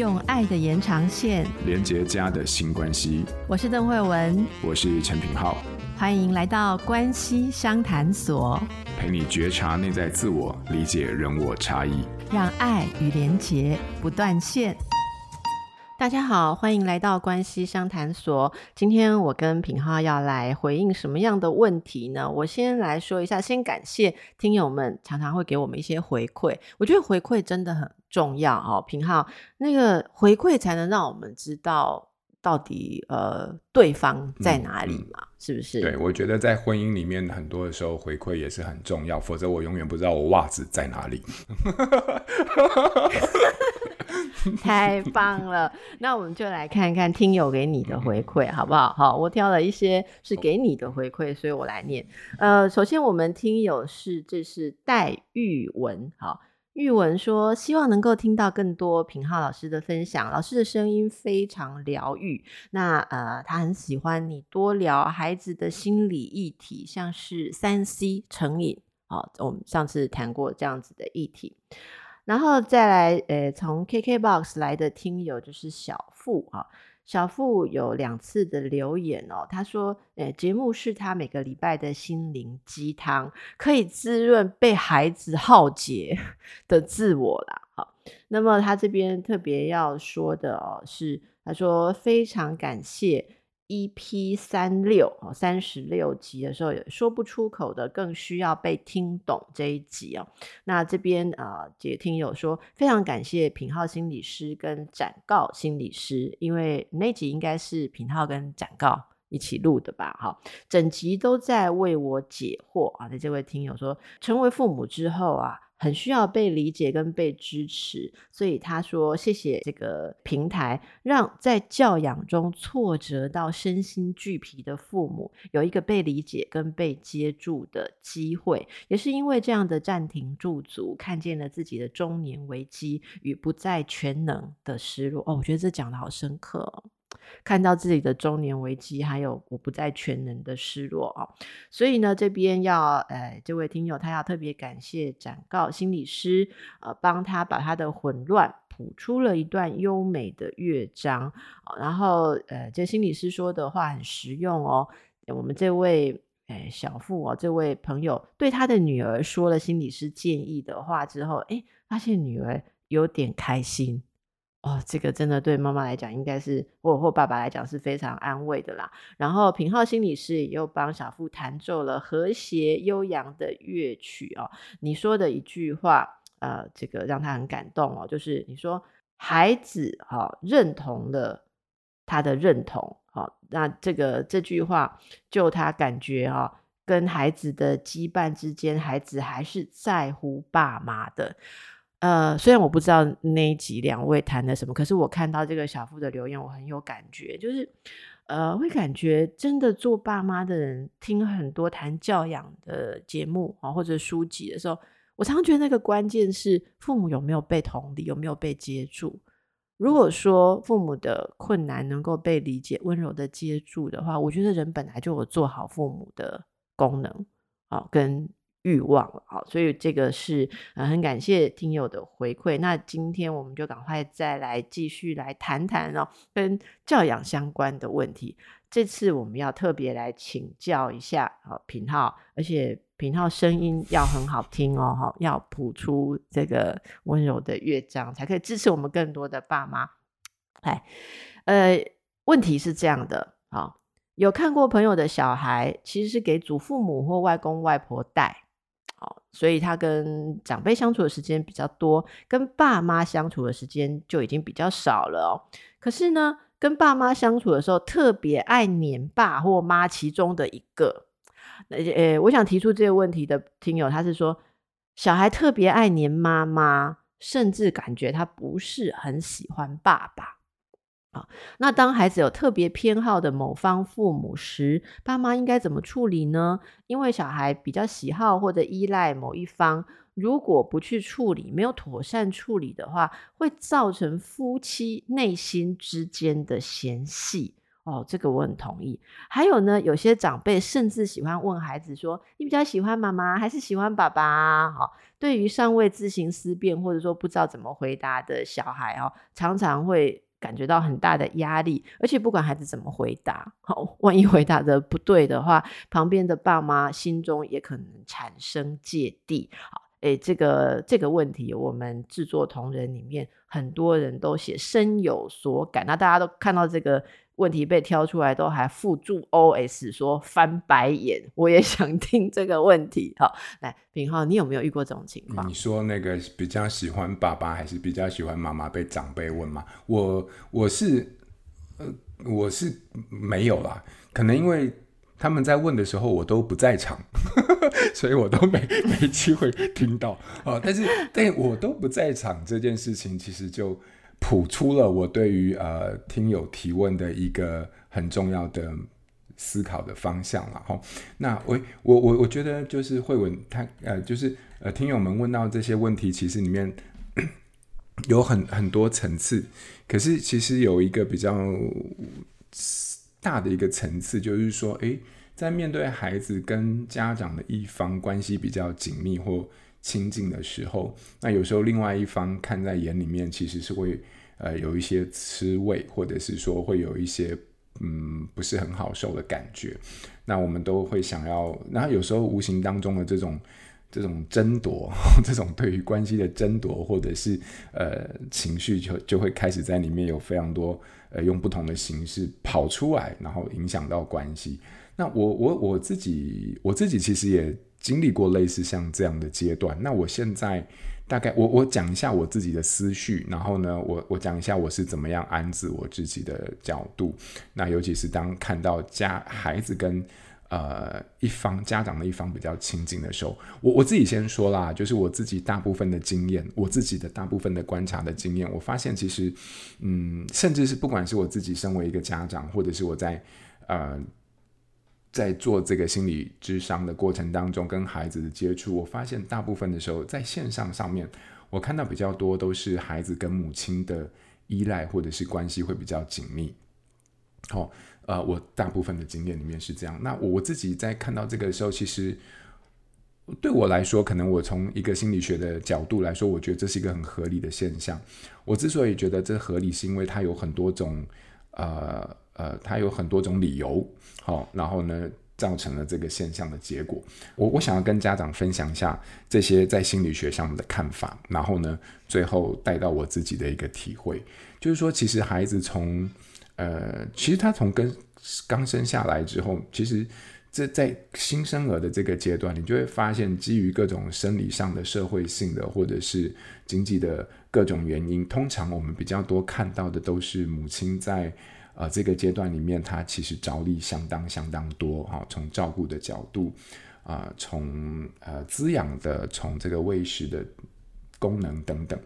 用爱的延长线连接家的新关系。我是邓慧文，我是陈品浩，欢迎来到关系商谈所，陪你觉察内在自我，理解人我差异，让爱与连结不断线。大家好，欢迎来到关系商谈所。今天我跟品浩要来回应什么样的问题呢？我先来说一下，先感谢听友们常常会给我们一些回馈，我觉得回馈真的很重要哦。平浩，那个回馈才能让我们知道到底呃对方在哪里嘛，嗯嗯、是不是？对，我觉得在婚姻里面很多的时候回馈也是很重要，否则我永远不知道我袜子在哪里。太棒了，那我们就来看看听友给你的回馈，好不好？好，我挑了一些是给你的回馈，所以我来念。呃，首先我们听友是这是戴玉文，好，玉文说希望能够听到更多品浩老师的分享，老师的声音非常疗愈。那呃，他很喜欢你多聊孩子的心理议题，像是三 C 成瘾，好，我们上次谈过这样子的议题。然后再来，呃，从 KKBOX 来的听友就是小付啊，小付有两次的留言哦，他说，诶，节目是他每个礼拜的心灵鸡汤，可以滋润被孩子耗竭 的自我啦。好，那么他这边特别要说的哦，是他说非常感谢。EP 三六哦，三十六集的时候，有说不出口的，更需要被听懂这一集哦。那这边啊，这、呃、听友说非常感谢品浩心理师跟展告心理师，因为那集应该是品浩跟展告一起录的吧？哈，整集都在为我解惑啊。那这位听友说，成为父母之后啊。很需要被理解跟被支持，所以他说：“谢谢这个平台，让在教养中挫折到身心俱疲的父母有一个被理解跟被接住的机会。也是因为这样的暂停驻足，看见了自己的中年危机与不再全能的失落。哦，我觉得这讲得好深刻哦。”看到自己的中年危机，还有我不再全能的失落啊，所以呢，这边要呃，这位听友他要特别感谢展告心理师，呃，帮他把他的混乱谱出了一段优美的乐章，然后呃，这心理师说的话很实用哦。我们这位呃小付哦，这位朋友对他的女儿说了心理师建议的话之后，诶，发现女儿有点开心。哦，这个真的对妈妈来讲，应该是或或爸爸来讲是非常安慰的啦。然后品浩心理师也又帮小付弹奏了和谐悠扬的乐曲哦。你说的一句话，呃，这个让他很感动哦，就是你说孩子哈、认同了他的认同，好、那这个这句话就他感觉哈、跟孩子的羁绊之间，孩子还是在乎爸妈的。呃，虽然我不知道那一集两位谈的什么，可是我看到这个小付的留言，我很有感觉，就是呃，会感觉真的做爸妈的人听很多谈教养的节目啊，或者书籍的时候，我常常觉得那个关键是父母有没有被同理，有没有被接住。如果说父母的困难能够被理解、温柔的接住的话，我觉得人本来就有做好父母的功能啊，跟。欲望了，好，所以这个是呃很感谢听友的回馈。那今天我们就赶快再来继续来谈谈哦，跟教养相关的问题。这次我们要特别来请教一下好，品浩，而且品浩声音要很好听哦，哈，要谱出这个温柔的乐章，才可以支持我们更多的爸妈。哎，呃，问题是这样的，好，有看过朋友的小孩，其实是给祖父母或外公外婆带。所以他跟长辈相处的时间比较多，跟爸妈相处的时间就已经比较少了哦。可是呢，跟爸妈相处的时候，特别爱黏爸或妈其中的一个。呃，我想提出这个问题的听友，他是说，小孩特别爱黏妈妈，甚至感觉他不是很喜欢爸爸。啊，那当孩子有特别偏好的某方父母时，爸妈应该怎么处理呢？因为小孩比较喜好或者依赖某一方，如果不去处理，没有妥善处理的话，会造成夫妻内心之间的嫌隙，哦，这个我很同意。还有呢，有些长辈甚至喜欢问孩子说：“你比较喜欢妈妈还是喜欢爸爸？”好，对于尚未自行思辨或者说不知道怎么回答的小孩哦，常常会感觉到很大的压力，而且不管孩子怎么回答，好，万一回答的不对的话，旁边的爸妈心中也可能产生芥蒂。好，诶，这个这个问题，我们制作同仁里面很多人都写深有所感，那大家都看到这个。问题被挑出来，都还附注 OS 说翻白眼，我也 想听这个问题。好，来，品浩，你有没有遇过这种情况？你说那个比较喜欢爸爸还是比较喜欢妈妈？被长辈问吗？我我是呃我是没有啦，可能因为他们在问的时候我都不在场，所以我都没没机会听到啊。但是但我都不在场这件事情，其实就。谱出了我对于呃听友提问的一个很重要的思考的方向了哈。那我我我我觉得就是慧文他呃就是呃听友们问到这些问题，其实里面 有很很多层次，可是其实有一个比较大的一个层次，就是说，诶，在面对孩子跟家长的一方关系比较紧密或亲近的时候，那有时候另外一方看在眼里面，其实是会呃有一些吃味，或者是说会有一些嗯不是很好受的感觉。那我们都会想要，然后有时候无形当中的这种这种争夺，这种对于关系的争夺，或者是呃情绪就就会开始在里面有非常多呃用不同的形式跑出来，然后影响到关系。那我我我自己我自己其实也。经历过类似像这样的阶段，那我现在大概我我讲一下我自己的思绪，然后呢，我我讲一下我是怎么样安置我自己的角度。那尤其是当看到家孩子跟呃一方家长的一方比较亲近的时候，我我自己先说啦，就是我自己大部分的经验，我自己的大部分的观察的经验，我发现其实嗯，甚至是不管是我自己身为一个家长，或者是我在呃。在做这个心理智商的过程当中，跟孩子的接触，我发现大部分的时候，在线上上面，我看到比较多都是孩子跟母亲的依赖或者是关系会比较紧密。好、哦，呃，我大部分的经验里面是这样。那我自己在看到这个的时候，其实对我来说，可能我从一个心理学的角度来说，我觉得这是一个很合理的现象。我之所以觉得这合理，是因为它有很多种，呃。呃，它有很多种理由，好、然后呢，造成了这个现象的结果。我我想要跟家长分享一下这些在心理学上的看法，然后呢，最后带到我自己的一个体会，就是说，其实孩子从呃，其实他从跟刚生下来之后，其实这在新生儿的这个阶段，你就会发现，基于各种生理上的、社会性的，或者是经济的各种原因，通常我们比较多看到的都是母亲在。呃，这个阶段里面，她其实着力相当相当多哈，从照顾的角度，啊、从呃滋养的，从这个喂食的功能等等，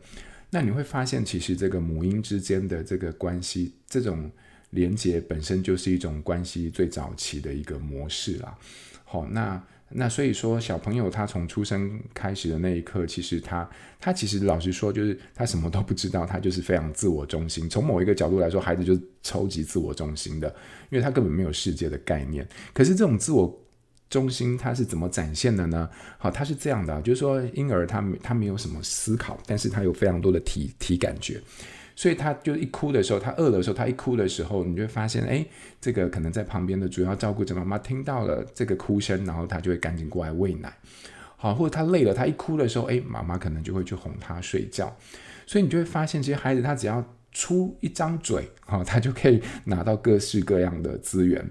那你会发现，其实这个母婴之间的这个关系，这种连接本身就是一种关系最早期的一个模式啦。好，那。那所以说，小朋友他从出生开始的那一刻，其实他他其实老实说，就是他什么都不知道，他就是非常自我中心。从某一个角度来说，孩子就是超级自我中心的，因为他根本没有世界的概念。可是这种自我中心，他是怎么展现的呢？好，他是这样的，就是说婴儿他他没有什么思考，但是他有非常多的体体感觉。所以他就一哭的时候，他饿的时候，他一哭的时候，你就会发现，哎，这个可能在旁边的主要照顾者妈妈听到了这个哭声，然后他就会赶紧过来喂奶，好，或者他累了，他一哭的时候，哎，妈妈可能就会去哄他睡觉。所以你就会发现，其实孩子他只要出一张嘴，啊，他就可以拿到各式各样的资源，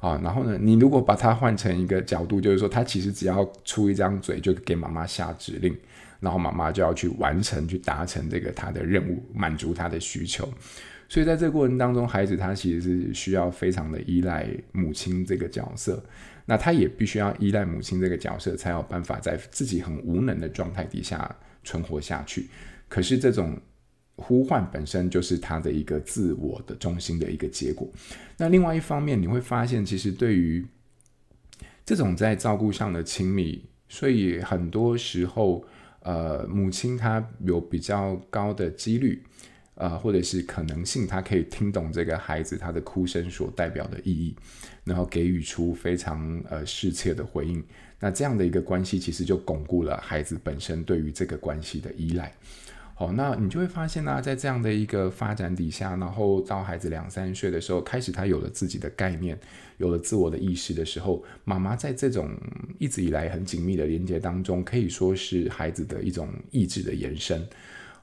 啊，然后呢，你如果把它换成一个角度，就是说，他其实只要出一张嘴，就给妈妈下指令。然后妈妈就要去完成、去达成这个他的任务，满足他的需求。所以在这个过程当中，孩子他其实是需要非常的依赖母亲这个角色。那他也必须要依赖母亲这个角色，才有办法在自己很无能的状态底下存活下去。可是这种呼唤本身就是他的一个自我的中心的一个结果。那另外一方面，你会发现，其实对于这种在照顾上的亲密，所以很多时候。呃，母亲她有比较高的几率，呃，或者是可能性，她可以听懂这个孩子他的哭声所代表的意义，然后给予出非常呃适切的回应。那这样的一个关系，其实就巩固了孩子本身对于这个关系的依赖。哦，那你就会发现呢、在这样的一个发展底下，然后到孩子两三岁的时候，开始他有了自己的概念，有了自我的意识的时候，妈妈在这种一直以来很紧密的连接当中，可以说是孩子的一种意志的延伸。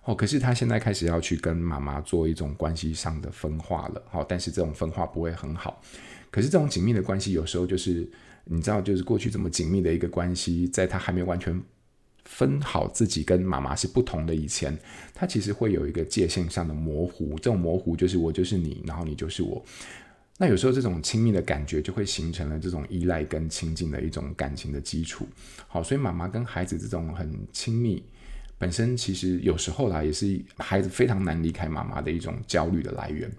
哦，可是他现在开始要去跟妈妈做一种关系上的分化了，好，但是这种分化不会很好。可是这种紧密的关系，有时候就是你知道，就是过去这么紧密的一个关系，在他还没完全分好自己跟妈妈是不同的以前，他其实会有一个界限上的模糊。这种模糊就是我就是你，然后你就是我。那有时候这种亲密的感觉就会形成了这种依赖跟亲近的一种感情的基础。好，所以妈妈跟孩子这种很亲密。本身其实有时候啦，也是孩子非常难离开妈妈的一种焦虑的来源。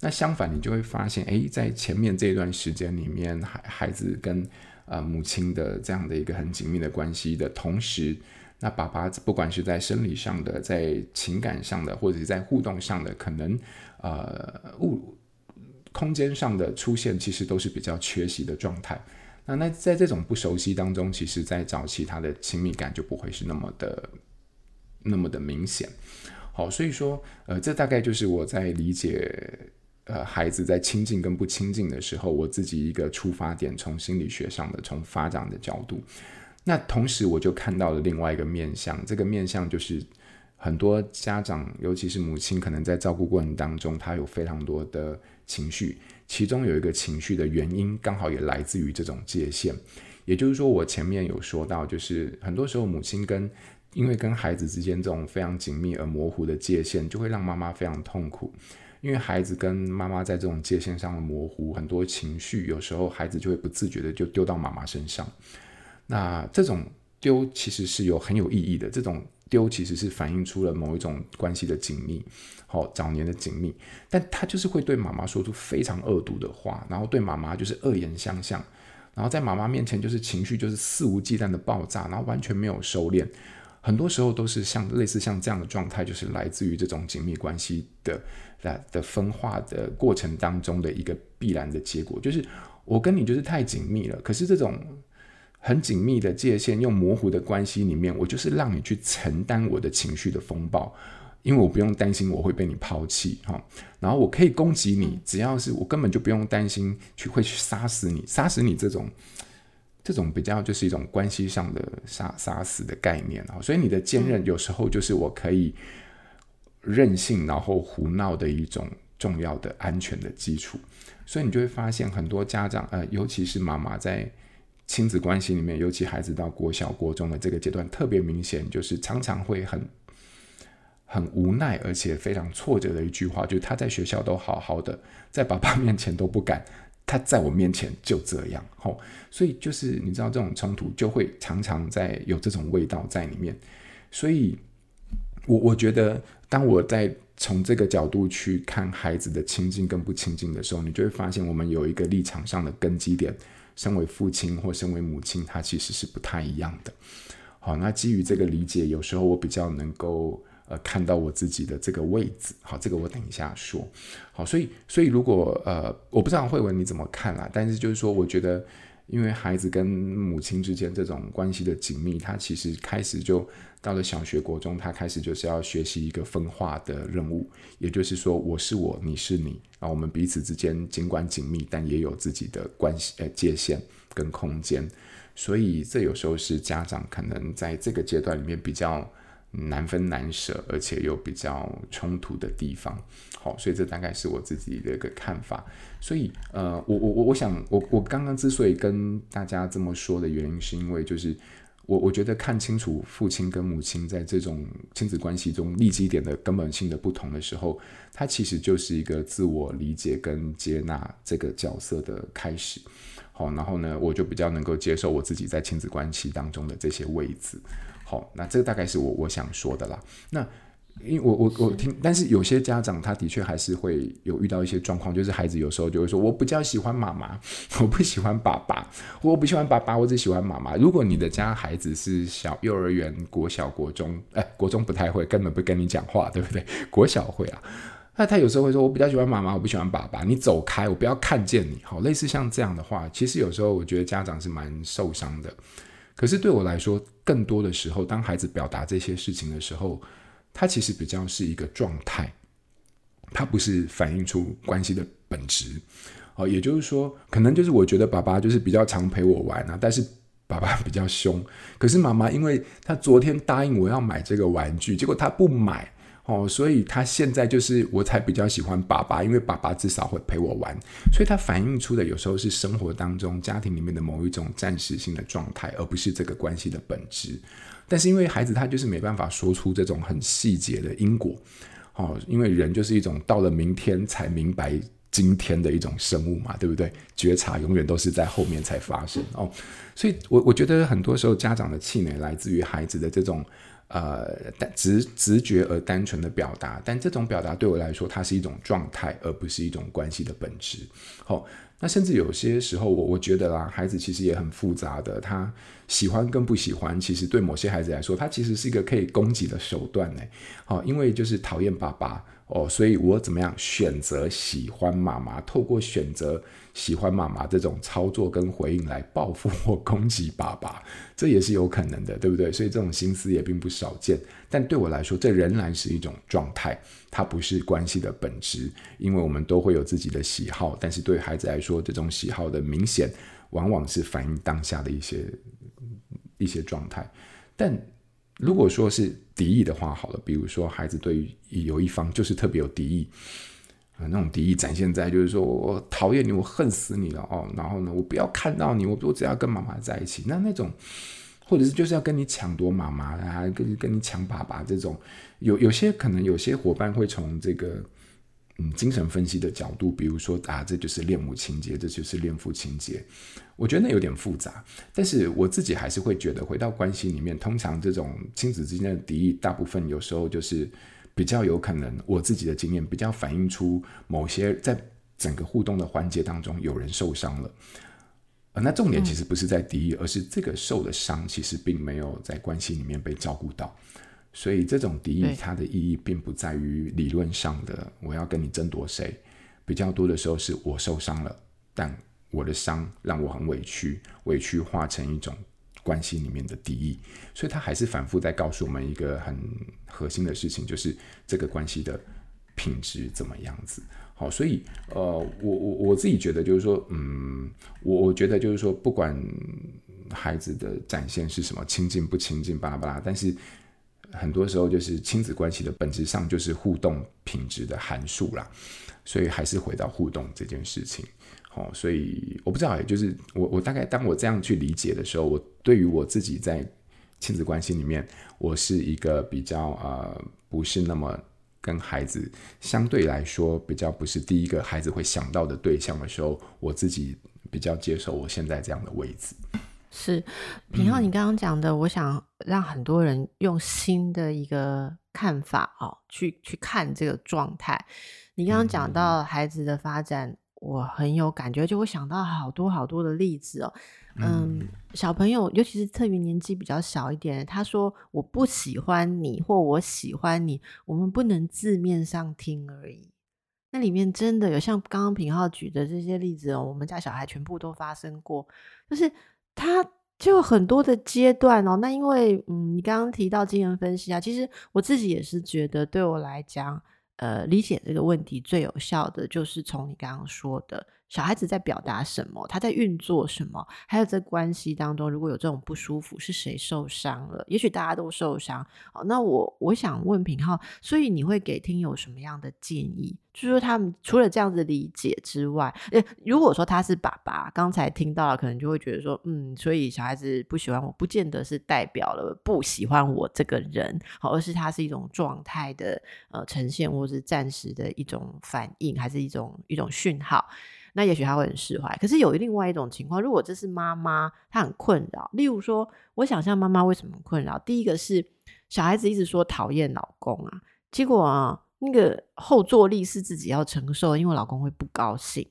那相反，你就会发现，诶，在前面这段时间里面，孩孩子跟呃母亲的这样的一个很紧密的关系的同时，那爸爸不管是在生理上的、在情感上的，或者是在互动上的，可能呃物空间上的出现，其实都是比较缺席的状态。那那在这种不熟悉当中，其实在早期他的亲密感就不会是那么的。那么的明显，好，所以说，呃，这大概就是我在理解，呃，孩子在亲近跟不亲近的时候，我自己一个出发点，从心理学上的，从发展的角度。那同时，我就看到了另外一个面相，这个面相就是很多家长，尤其是母亲，可能在照顾过程当中，他有非常多的情绪，其中有一个情绪的原因，刚好也来自于这种界限。也就是说，我前面有说到，就是很多时候母亲跟因为跟孩子之间这种非常紧密而模糊的界限，就会让妈妈非常痛苦。因为孩子跟妈妈在这种界限上的模糊，很多情绪有时候孩子就会不自觉的就丢到妈妈身上。那这种丢其实是有很有意义的，这种丢其实是反映出了某一种关系的紧密，好，早年的紧密。但他就是会对妈妈说出非常恶毒的话，然后对妈妈就是恶言相向，然后在妈妈面前就是情绪就是肆无忌惮的爆炸，然后完全没有收敛。很多时候都是像类似像这样的状态，就是来自于这种紧密关系的的的分化的过程当中的一个必然的结果，就是我跟你就是太紧密了。可是这种很紧密的界限，用模糊的关系里面，我就是让你去承担我的情绪的风暴，因为我不用担心我会被你抛弃哈。然后我可以攻击你，只要是我根本就不用担心去会去杀死你，杀死你这种。这种比较就是一种关系上的杀杀死的概念啊，所以你的坚韧有时候就是我可以任性然后胡闹的一种重要的安全的基础，所以你就会发现很多家长呃，尤其是妈妈在亲子关系里面，尤其孩子到国小国中的这个阶段特别明显，就是常常会很很无奈而且非常挫折的一句话，就是他在学校都好好的，在爸爸面前都不敢。他在我面前就这样，吼，所以就是你知道这种冲突就会常常在有这种味道在里面，所以我我觉得当我在从这个角度去看孩子的亲近跟不亲近的时候，你就会发现我们有一个立场上的根基点，身为父亲或身为母亲，他其实是不太一样的。好，那基于这个理解，有时候我比较能够。呃，看到我自己的这个位置，好，这个我等一下说，好，所以，所以如果呃，我不知道慧文你怎么看啦，但是就是说，我觉得，因为孩子跟母亲之间这种关系的紧密，他其实开始就到了小学、国中，他开始就是要学习一个分化的任务，也就是说，我是我，你是你，啊，我们彼此之间尽管紧密，但也有自己的关系呃界限跟空间，所以这有时候是家长可能在这个阶段里面比较。难分难舍，而且又比较冲突的地方，好，所以这大概是我自己的一个看法。所以，呃，我我我我想，我我刚刚之所以跟大家这么说的原因，是因为就是我我觉得看清楚父亲跟母亲在这种亲子关系中立基点的根本性的不同的时候，它其实就是一个自我理解跟接纳这个角色的开始。好，然后呢，我就比较能够接受我自己在亲子关系当中的这些位置。好，那这个大概是我我想说的啦。那因为我我我听，但是有些家长他的确还是会有遇到一些状况，就是孩子有时候就会说，我比较喜欢妈妈，我不喜欢爸爸，我不喜欢爸爸，我只喜欢妈妈。如果你的家孩子是小幼儿园、国小、国中，哎，国中不太会，根本不跟你讲话，对不对？国小会啊，那他有时候会说，我比较喜欢妈妈，我不喜欢爸爸，你走开，我不要看见你。好，类似像这样的话，其实有时候我觉得家长是蛮受伤的。可是对我来说，更多的时候，当孩子表达这些事情的时候，他其实比较是一个状态，他不是反映出关系的本质。哦，也就是说，可能就是我觉得爸爸就是比较常陪我玩啊，但是爸爸比较凶。可是妈妈，因为她昨天答应我要买这个玩具，结果她不买。哦，所以他现在就是我才比较喜欢爸爸，因为爸爸至少会陪我玩，所以他反映出的有时候是生活当中家庭里面的某一种暂时性的状态，而不是这个关系的本质。但是因为孩子他就是没办法说出这种很细节的因果，哦，因为人就是一种到了明天才明白今天的一种生物嘛，对不对？觉察永远都是在后面才发生哦，所以我我觉得很多时候家长的气馁来自于孩子的这种。呃，直直觉而单纯的表达，但这种表达对我来说，它是一种状态，而不是一种关系的本质。好、那甚至有些时候我，我觉得啦，孩子其实也很复杂的，他喜欢跟不喜欢，其实对某些孩子来说，他其实是一个可以攻击的手段呢。好、哦，因为就是讨厌爸爸哦，所以我怎么样选择喜欢妈妈，透过选择。喜欢妈妈这种操作跟回应来报复或攻击爸爸，这也是有可能的，对不对？所以这种心思也并不少见。但对我来说，这仍然是一种状态，它不是关系的本质。因为我们都会有自己的喜好，但是对孩子来说，这种喜好的明显，往往是反映当下的一些一些状态。但如果说是敌意的话，好了，比如说孩子对于有一方就是特别有敌意。啊，那种敌意展现在就是说我讨厌你，我恨死你了哦。然后呢，我不要看到你，我我只要跟妈妈在一起。那那种，或者是就是要跟你抢夺妈妈啊，跟跟你抢爸爸这种，有有些可能有些伙伴会从这个嗯精神分析的角度，比如说啊，这就是恋母情结，这就是恋父情结。我觉得那有点复杂，但是我自己还是会觉得，回到关系里面，通常这种亲子之间的敌意，大部分有时候就是。比较有可能，我自己的经验比较反映出某些在整个互动的环节当中有人受伤了，呃，那重点其实不是在敌意，而是这个受的伤其实并没有在关系里面被照顾到，所以这种敌意它的意义并不在于理论上的我要跟你争夺谁，比较多的时候是我受伤了，但我的伤让我很委屈，委屈化成一种。关系里面的敌意，所以他还是反复在告诉我们一个很核心的事情，就是这个关系的品质怎么样子。好，所以呃，我我我自己觉得就是说，嗯，我我觉得就是说，不管孩子的展现是什么，亲近不亲近，巴拉巴拉，但是很多时候就是亲子关系的本质上就是互动品质的函数啦，所以还是回到互动这件事情。哦，所以我不知道，也就是我我大概当我这样去理解的时候，我对于我自己在亲子关系里面，我是一个比较呃不是那么跟孩子相对来说比较不是第一个孩子会想到的对象的时候，我自己比较接受我现在这样的位置。是平浩，你刚刚讲的，我想让很多人用新的一个看法哦，去去看这个状态。你刚刚讲到孩子的发展。我很有感觉，就会想到好多好多的例子哦。嗯，嗯，小朋友，尤其是特别年纪比较小一点，他说我不喜欢你，或我喜欢你，我们不能字面上听而已。那里面真的有像刚刚平浩举的这些例子哦，我们家小孩全部都发生过，就是他就很多的阶段哦。那因为嗯，你刚刚提到精神分析啊，其实我自己也是觉得，对我来讲。呃，理解这个问题最有效的就是从你刚刚说的。小孩子在表达什么？他在运作什么？还有在关系当中，如果有这种不舒服，是谁受伤了？也许大家都受伤。好，那我我想问品浩，所以你会给听友什么样的建议？就是说，他们除了这样子理解之外，诶，如果说他是爸爸，刚才听到了，可能就会觉得说，嗯，所以小孩子不喜欢我，不见得是代表了不喜欢我这个人，好，而是他是一种状态的呃呈现，或是暂时的一种反应，还是一种一种讯号。那也许他会很释怀，可是有另外一种情况，如果这是妈妈，她很困扰。例如说，我想象妈妈为什么困扰？第一个是小孩子一直说讨厌老公啊，结果啊，那个后坐力是自己要承受，因为老公会不高兴。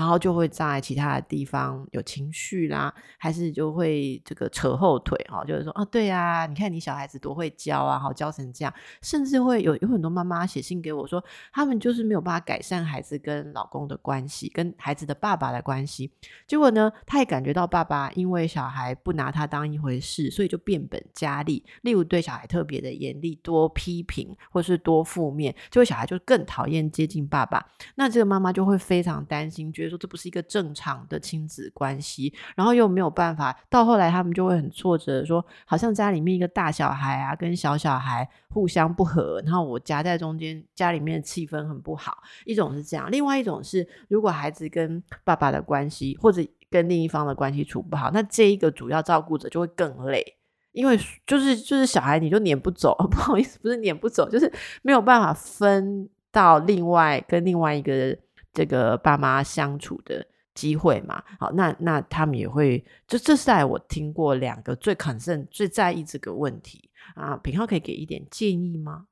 然后就会在其他的地方有情绪啦，还是就会这个扯后腿哈，就是说啊，对啊，你看你小孩子多会教啊，好教成这样，甚至会有有很多妈妈写信给我说，他们就是没有办法改善孩子跟老公的关系，跟孩子的爸爸的关系。结果呢，他也感觉到爸爸因为小孩不拿他当一回事，所以就变本加厉，例如对小孩特别的严厉，多批评或是多负面，结果小孩就更讨厌接近爸爸。那这个妈妈就会非常担心，觉得说这不是一个正常的亲子关系，然后又没有办法，到后来他们就会很挫折，说好像家里面一个大小孩啊，跟小小孩互相不合，然后我夹在中间，家里面的气氛很不好。一种是这样，另外一种是，如果孩子跟爸爸的关系或者跟另一方的关系处不好，那这一个主要照顾者就会更累，因为就是就是小孩你就撵不走，不好意思，不是撵不走，就是没有办法分到另外跟另外一个。这个爸妈相处的机会嘛，好，那那他们也会，就这是在我听过两个最 concern 最在意这个问题啊，品浩可以给一点建议吗？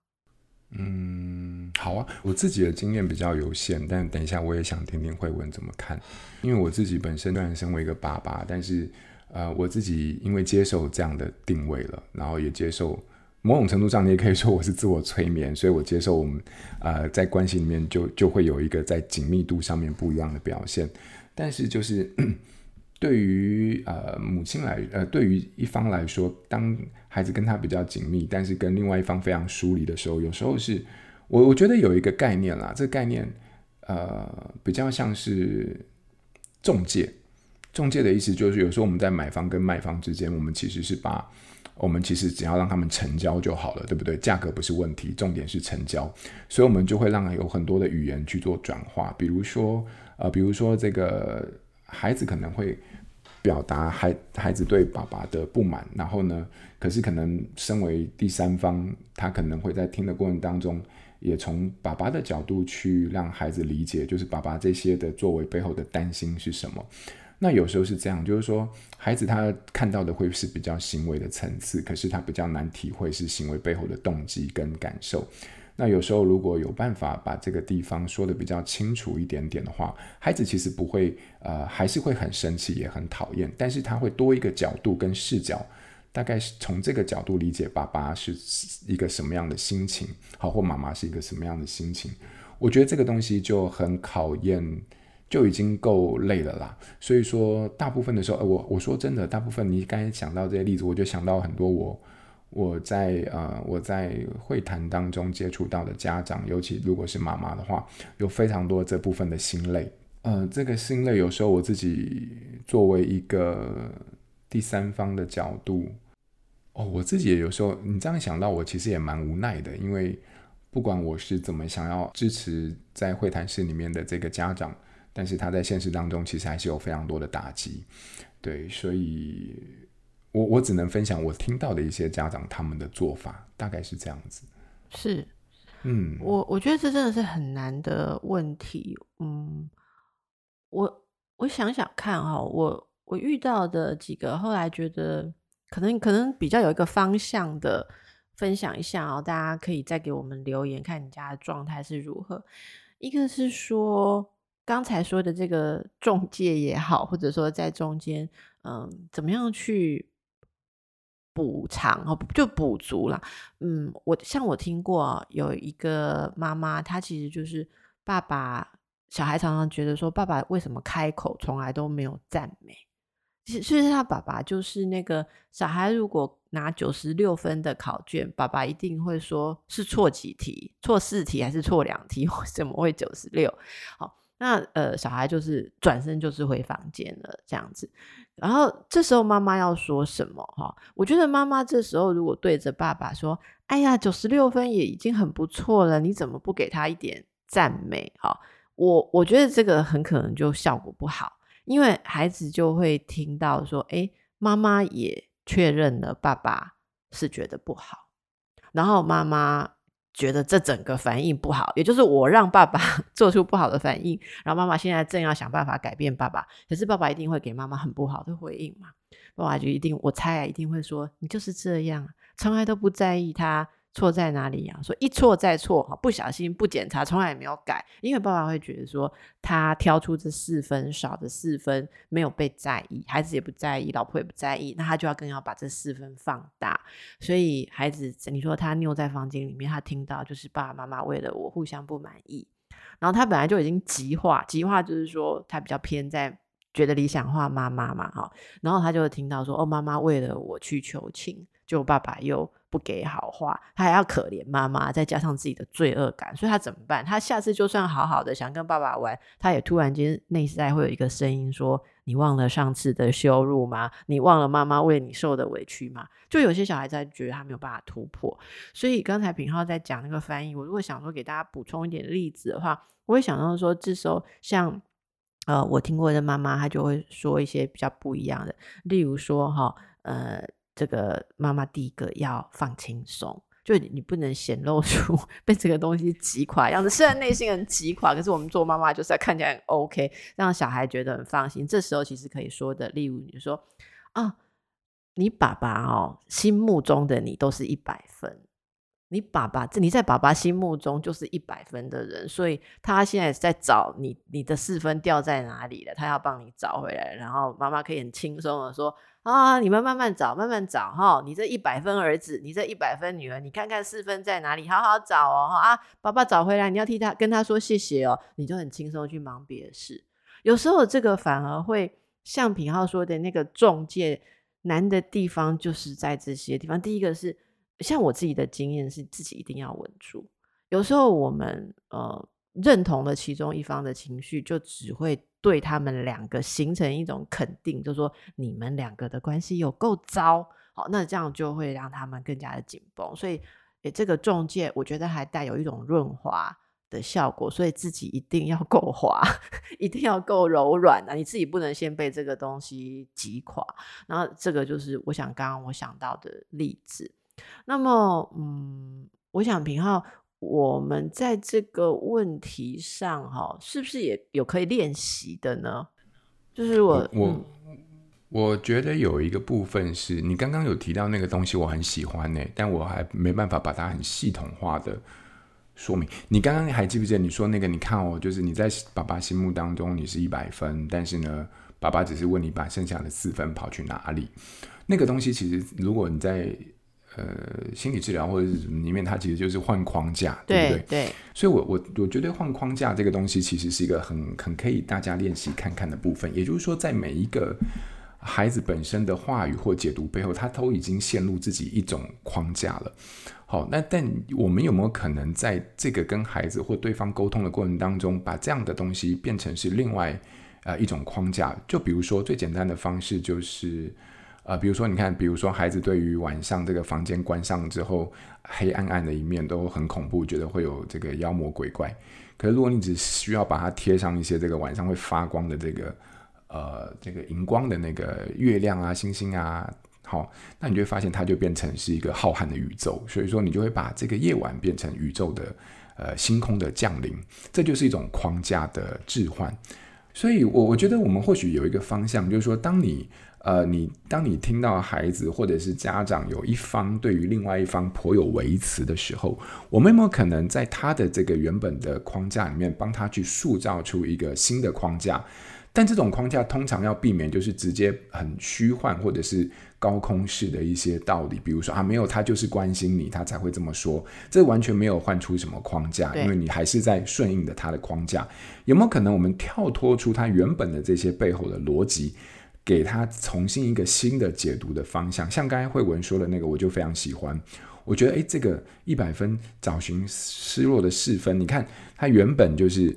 嗯，好啊，我自己的经验比较有限，但等一下我也想听听慧文怎么看，因为我自己本身虽然身为一个爸爸，但是呃，我自己因为接受这样的定位了，然后也接受。某种程度上，你也可以说我是自我催眠，所以我接受我们，呃，在关系里面就就会有一个在紧密度上面不一样的表现。但是，就是 对于呃母亲来，呃，对于一方来说，当孩子跟他比较紧密，但是跟另外一方非常疏离的时候，有时候是我我觉得有一个概念啦，这个概念呃比较像是中介。中介的意思就是，有时候我们在买方跟卖方之间，我们其实是把。我们其实只要让他们成交就好了，对不对？价格不是问题，重点是成交。所以，我们就会让有很多的语言去做转化。比如说，呃，比如说这个孩子可能会表达孩孩子对爸爸的不满，然后呢，可是可能身为第三方，他可能会在听的过程当中，也从爸爸的角度去让孩子理解，就是爸爸这些的作为背后的担心是什么。那有时候是这样，就是说，孩子他看到的会是比较行为的层次，可是他比较难体会是行为背后的动机跟感受。那有时候如果有办法把这个地方说得比较清楚一点点的话，孩子其实不会，呃，还是会很生气，也很讨厌，但是他会多一个角度跟视角，大概是从这个角度理解爸爸是一个什么样的心情，好，或妈妈是一个什么样的心情。我觉得这个东西就很考验。就已经够累了啦，所以说大部分的时候，呃、我我说真的，大部分你刚才想到这些例子，我就想到很多我我在呃我在会谈当中接触到的家长，尤其如果是妈妈的话，有非常多这部分的心累。呃，这个心累有时候我自己作为一个第三方的角度，哦，我自己也有时候你这样想到，我其实也蛮无奈的，因为不管我是怎么想要支持在会谈室里面的这个家长。但是他在现实当中其实还是有非常多的打击，对，所以我我只能分享我听到的一些家长他们的做法，大概是这样子。是，嗯，我我觉得这真的是很难的问题。嗯，我我想想看哈，我我遇到的几个后来觉得可能可能比较有一个方向的分享一下哦，大家可以再给我们留言，看你家的状态是如何。一个是说。刚才说的这个中介也好，或者说在中间，嗯，怎么样去补偿哦，就补足了。嗯，我像我听过有一个妈妈，她其实就是爸爸，小孩常常觉得说，爸爸为什么开口从来都没有赞美？其实，其实他爸爸就是那个小孩，如果拿九十六分的考卷，爸爸一定会说是错几题，错四题还是错两题？为什么会九十六？好。那呃，小孩就是转身就是回房间了，这样子。然后这时候妈妈要说什么？哈，我觉得妈妈这时候如果对着爸爸说：“哎呀，九十六分也已经很不错了，你怎么不给他一点赞美？”哈，我我觉得这个很可能就效果不好，因为孩子就会听到说：“哎，妈妈也确认了爸爸是觉得不好。”然后妈妈。觉得这整个反应不好，也就是我让爸爸 做出不好的反应，然后妈妈现在正要想办法改变爸爸，可是爸爸一定会给妈妈很不好的回应嘛？爸爸就一定，我猜啊，一定会说你就是这样，从来都不在意他错在哪里呀？说一错再错，哈，不小心不检查，从来也没有改，因为爸爸会觉得说他挑出这四分少的四分没有被在意，孩子也不在意，老婆也不在意，那他就要更要把这四分放大。所以孩子，你说他卧在房间里面，他听到就是爸爸妈妈为了我互相不满意，然后他本来就已经极化，极化就是说他比较偏在。觉得理想化妈妈嘛，哈，然后他就听到说，哦，妈妈为了我去求情，就爸爸又不给好话，他还要可怜妈妈，再加上自己的罪恶感，所以他怎么办？他下次就算好好的想跟爸爸玩，他也突然间内在会有一个声音说：“你忘了上次的羞辱吗？你忘了妈妈为你受的委屈吗？”就有些小孩在觉得他没有办法突破，所以刚才品浩在讲那个翻译，我如果想说给大家补充一点例子的话，我会想到说，这时候像。呃，我听过的妈妈，她就会说一些比较不一样的，例如说哈，呃，这个妈妈第一个要放轻松，就你不能显露出 被这个东西击垮样子，虽然内心很击垮，可是我们做妈妈就是要看起来很 OK，让小孩觉得很放心。这时候其实可以说的，例如你说啊，你爸爸哦，心目中的你都是一百分。你爸爸，你在爸爸心目中就是一百分的人，所以他现在在找你，你的四分掉在哪里了？他要帮你找回来，然后妈妈可以很轻松的说：“啊，你们慢慢找，慢慢找哈，你这一百分儿子，你这一百分女儿，你看看四分在哪里，好好找哦哈啊，爸爸找回来，你要替他跟他说谢谢哦，你就很轻松去忙别的事。有时候这个反而会像品浩说的那个中介难的地方，就是在这些地方。第一个是。像我自己的经验是，自己一定要稳住。有时候我们呃认同了其中一方的情绪，就只会对他们两个形成一种肯定，就说你们两个的关系有够糟。好，那这样就会让他们更加的紧绷。所以，诶，这个中介我觉得还带有一种润滑的效果。所以自己一定要够滑，一定要够柔软啊！你自己不能先被这个东西击垮。然后，这个就是我想刚刚我想到的例子。那么，嗯，我想品皓，我们在这个问题上，哈，是不是也有可以练习的呢？就是我，我，嗯、我觉得有一个部分是你刚刚有提到那个东西，我很喜欢呢，但我还没办法把它很系统化的说明。你刚刚还记不记得你说那个？你看哦，就是你在爸爸心目当中你是一百分，但是呢，爸爸只是问你把剩下的四分跑去哪里？那个东西其实，如果你在呃，心理治疗或者是什么里面，它其实就是换框架，对，对不对？对。所以我，我我我觉得换框架这个东西，其实是一个很很可以大家练习看看的部分。也就是说，在每一个孩子本身的话语或解读背后，他都已经陷入自己一种框架了。好，那但我们有没有可能在这个跟孩子或对方沟通的过程当中，把这样的东西变成是另外呃一种框架？就比如说，最简单的方式就是。呃，比如说，你看，比如说，孩子对于晚上这个房间关上之后，黑暗暗的一面都很恐怖，觉得会有这个妖魔鬼怪。可是，如果你只需要把它贴上一些这个晚上会发光的这个呃这个荧光的那个月亮啊、星星啊，好，那你就会发现它就变成是一个浩瀚的宇宙。所以说，你就会把这个夜晚变成宇宙的呃星空的降临，这就是一种框架的置换。所以我我觉得我们或许有一个方向，就是说，当你呃，你当你听到孩子或者是家长有一方对于另外一方颇有微词的时候，我们有没有可能在他的这个原本的框架里面帮他去塑造出一个新的框架？但这种框架通常要避免就是直接很虚幻或者是高空式的一些道理，比如说啊，没有他就是关心你，他才会这么说，这完全没有换出什么框架，因为你还是在顺应的他的框架。有没有可能我们跳脱出他原本的这些背后的逻辑？给他重新一个新的解读的方向，像刚才慧文说的那个，我就非常喜欢。我觉得，诶，这个一百分找寻失落的四分，你看他原本就是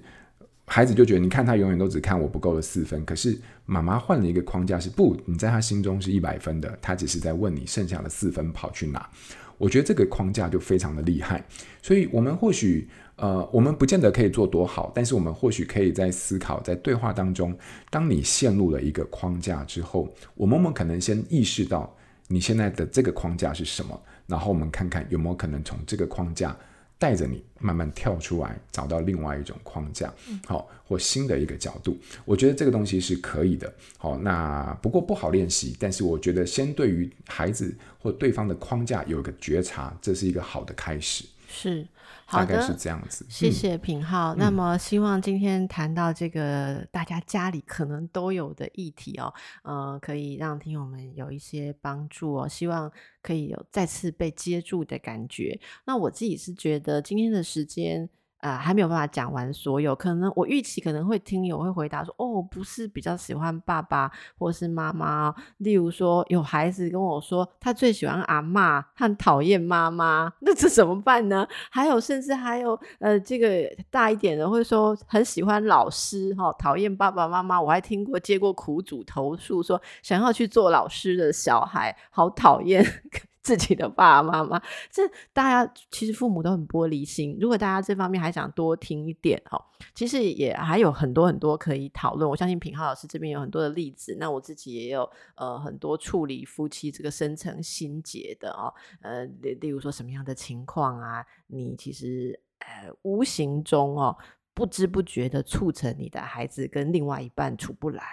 孩子就觉得，你看他永远都只看我不够的四分，可是妈妈换了一个框架是，是不，你在他心中是一百分的，他只是在问你剩下的四分跑去哪。我觉得这个框架就非常的厉害，所以我们或许。呃，我们不见得可以做多好，但是我们或许可以在思考，在对话当中，当你陷入了一个框架之后，我们我们可能先意识到你现在的这个框架是什么，然后我们看看有没有可能从这个框架带着你慢慢跳出来，找到另外一种框架，好，或新的一个角度。我觉得这个东西是可以的。好，那不过不好练习，但是我觉得先对于孩子或对方的框架有一个觉察，这是一个好的开始。是。好的，是这样子。谢谢品浩。嗯、那么，希望今天谈到这个大家家里可能都有的议题哦，呃，可以让听友们有一些帮助哦。希望可以有再次被接住的感觉。那我自己是觉得今天的时间。啊、呃，还没有办法讲完所有，可能我预期可能会听友会回答说，哦，不是比较喜欢爸爸或是妈妈，例如说有孩子跟我说他最喜欢阿嬷，他很讨厌妈妈，那这怎么办呢？还有甚至还有呃，这个大一点的会说很喜欢老师哈，讨厌爸爸妈妈。我还听过接过苦主投诉说，想要去做老师的小孩好讨厌。自己的爸爸妈妈，这大家其实父母都很玻璃心。如果大家这方面还想多听一点哦，其实也还有很多很多可以讨论。我相信品浩老师这边有很多的例子，那我自己也有呃很多处理夫妻这个深层心结的哦，呃，例如说什么样的情况啊，你其实呃无形中哦不知不觉的促成你的孩子跟另外一半处不来。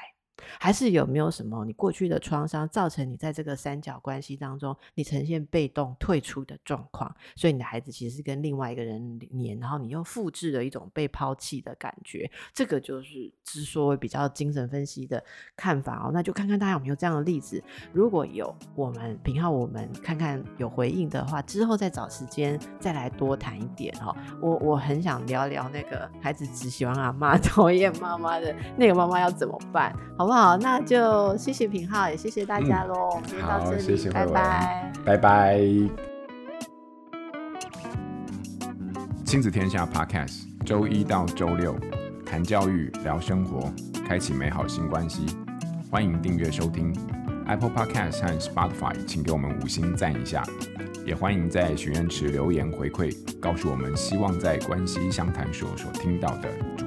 还是有没有什么你过去的创伤造成你在这个三角关系当中，你呈现被动退出的状况，所以你的孩子其实是跟另外一个人黏，然后你又复制了一种被抛弃的感觉，这个就是之所以比较精神分析的看法哦。那就看看大家有没有这样的例子，如果有，我们品皓我们看看有回应的话，之后再找时间再来多谈一点哦。我我很想聊聊那个孩子只喜欢阿妈讨厌妈妈的那个妈妈要怎么办，好。好不好？那就谢谢平浩，也谢谢大家喽。嗯、我们今天到这里，谢谢拜拜，拜拜。亲子天下 Podcast，周一到周六谈教育、聊生活，开启美好新关系。欢迎订阅收听 Apple Podcast 和 Spotify，请给我们五星赞一下。也欢迎在许愿池留言回馈，告诉我们希望在关系相谈所所听到的主